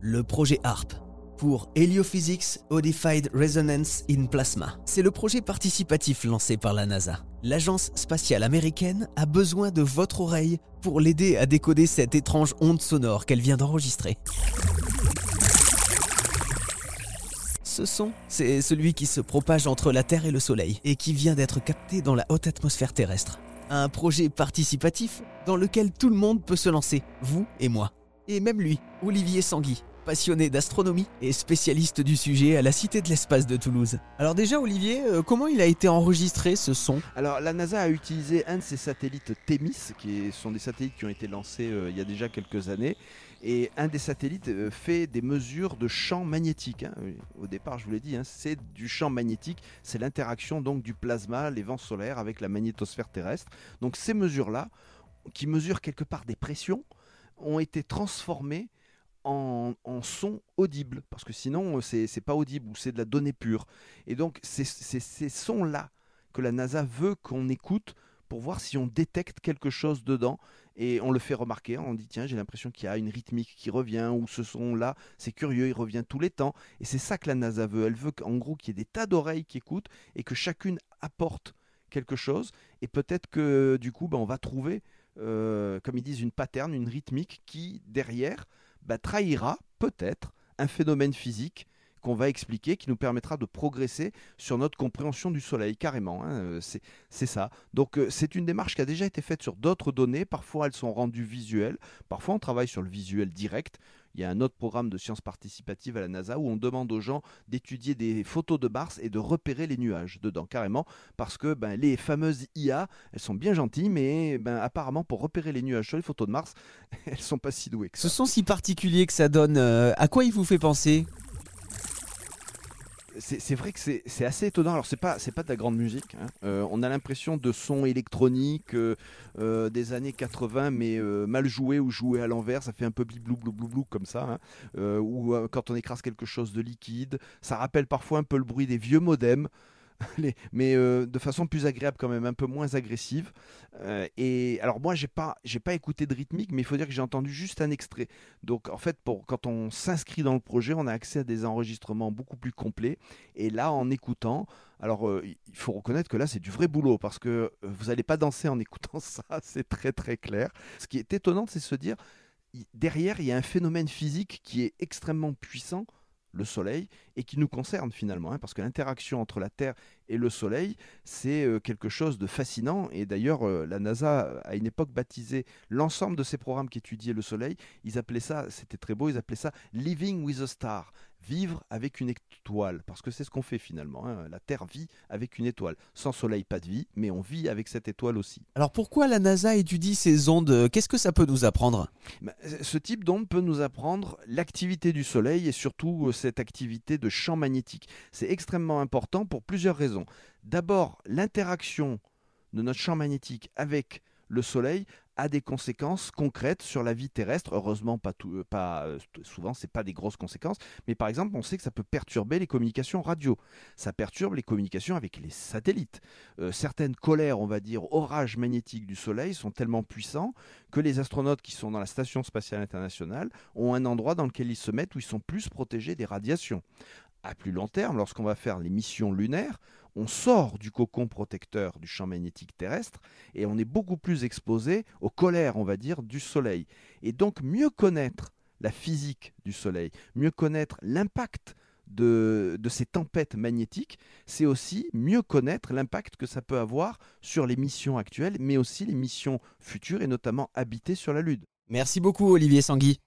le projet HARP pour Heliophysics Odified Resonance in Plasma. C'est le projet participatif lancé par la NASA. L'agence spatiale américaine a besoin de votre oreille pour l'aider à décoder cette étrange onde sonore qu'elle vient d'enregistrer. Ce son, c'est celui qui se propage entre la Terre et le Soleil et qui vient d'être capté dans la haute atmosphère terrestre. Un projet participatif dans lequel tout le monde peut se lancer, vous et moi. Et même lui, Olivier Sanguy, passionné d'astronomie et spécialiste du sujet à la Cité de l'Espace de Toulouse. Alors déjà Olivier, euh, comment il a été enregistré ce son? Alors la NASA a utilisé un de ses satellites Thémis, qui sont des satellites qui ont été lancés euh, il y a déjà quelques années. Et un des satellites euh, fait des mesures de champ magnétique. hein. Au départ, je vous l'ai dit, hein, c'est du champ magnétique. C'est l'interaction donc du plasma, les vents solaires avec la magnétosphère terrestre. Donc ces mesures-là, qui mesurent quelque part des pressions, ont été transformées en, en son audible. Parce que sinon, c'est c'est pas audible ou c'est de la donnée pure. Et donc, c'est ces sons-là que la NASA veut qu'on écoute pour voir si on détecte quelque chose dedans. Et on le fait remarquer, on dit tiens j'ai l'impression qu'il y a une rythmique qui revient, ou ce son-là, c'est curieux, il revient tous les temps. Et c'est ça que la NASA veut. Elle veut qu'en gros qu'il y ait des tas d'oreilles qui écoutent et que chacune apporte quelque chose. Et peut-être que du coup ben, on va trouver, euh, comme ils disent, une pattern, une rythmique qui derrière bah, trahira peut-être un phénomène physique qu'on va expliquer, qui nous permettra de progresser sur notre compréhension du Soleil, carrément. hein, euh, c'est ça. Donc euh, c'est une démarche qui a déjà été faite sur d'autres données. Parfois elles sont rendues visuelles, parfois on travaille sur le visuel direct. Il y a un autre programme de sciences participatives à la NASA où on demande aux gens d'étudier des photos de Mars et de repérer les nuages dedans, carrément, parce que ben, les fameuses IA, elles sont bien gentilles, mais ben, apparemment pour repérer les nuages sur les photos de Mars, elles sont pas si douées que ça. Ce son si particulier que ça donne, euh, à quoi il vous fait penser? C'est vrai que c'est assez étonnant. Alors c'est pas pas de la grande musique. hein. Euh, on a l'impression de sons électroniques euh, euh, des années 80, mais mal joués ou joués à l'envers. Ça fait un peu bliblou blou blou blou comme ça. hein. Ou quand on écrase quelque chose de liquide, ça rappelle parfois un peu le bruit des vieux modems. Mais euh, de façon plus agréable quand même, un peu moins agressive. Euh, et alors moi j'ai pas j'ai pas écouté de rythmique, mais il faut dire que j'ai entendu juste un extrait. Donc en fait pour quand on s'inscrit dans le projet, on a accès à des enregistrements beaucoup plus complets. Et là en écoutant, alors euh, il faut reconnaître que là c'est du vrai boulot parce que vous n'allez pas danser en écoutant ça, c'est très très clair. Ce qui est étonnant, c'est se dire derrière il y a un phénomène physique qui est extrêmement puissant le Soleil et qui nous concerne finalement, hein, parce que l'interaction entre la Terre et le Soleil, c'est euh, quelque chose de fascinant. Et d'ailleurs, euh, la NASA, à une époque, baptisait l'ensemble de ces programmes qui étudiaient le Soleil, ils appelaient ça, c'était très beau, ils appelaient ça Living with a Star, vivre avec une étoile, parce que c'est ce qu'on fait finalement. hein. La Terre vit avec une étoile. Sans Soleil, pas de vie, mais on vit avec cette étoile aussi. Alors pourquoi la NASA étudie ces ondes? Qu'est-ce que ça peut nous apprendre? Ben, Ce type d'onde peut nous apprendre l'activité du Soleil et surtout euh, cette activité de champ magnétique. C'est extrêmement important pour plusieurs raisons. D'abord, l'interaction de notre champ magnétique avec le Soleil a des conséquences concrètes sur la vie terrestre. Heureusement, pas, tout, euh, pas euh, souvent, c'est pas des grosses conséquences, mais par exemple, on sait que ça peut perturber les communications radio. Ça perturbe les communications avec les satellites. Euh, certaines colères, on va dire, orages magnétiques du Soleil sont tellement puissants que les astronautes qui sont dans la Station spatiale internationale ont un endroit dans lequel ils se mettent où ils sont plus protégés des radiations. À plus long terme, lorsqu'on va faire les missions lunaires, on sort du cocon protecteur du champ magnétique terrestre et on est beaucoup plus exposé aux colères, on va dire, du Soleil. Et donc mieux connaître la physique du Soleil, mieux connaître l'impact de, ces tempêtes magnétiques, c'est aussi mieux connaître l'impact que ça peut avoir sur les missions actuelles, mais aussi les missions futures et notamment habiter sur la Lune. Merci beaucoup Olivier Sanguy.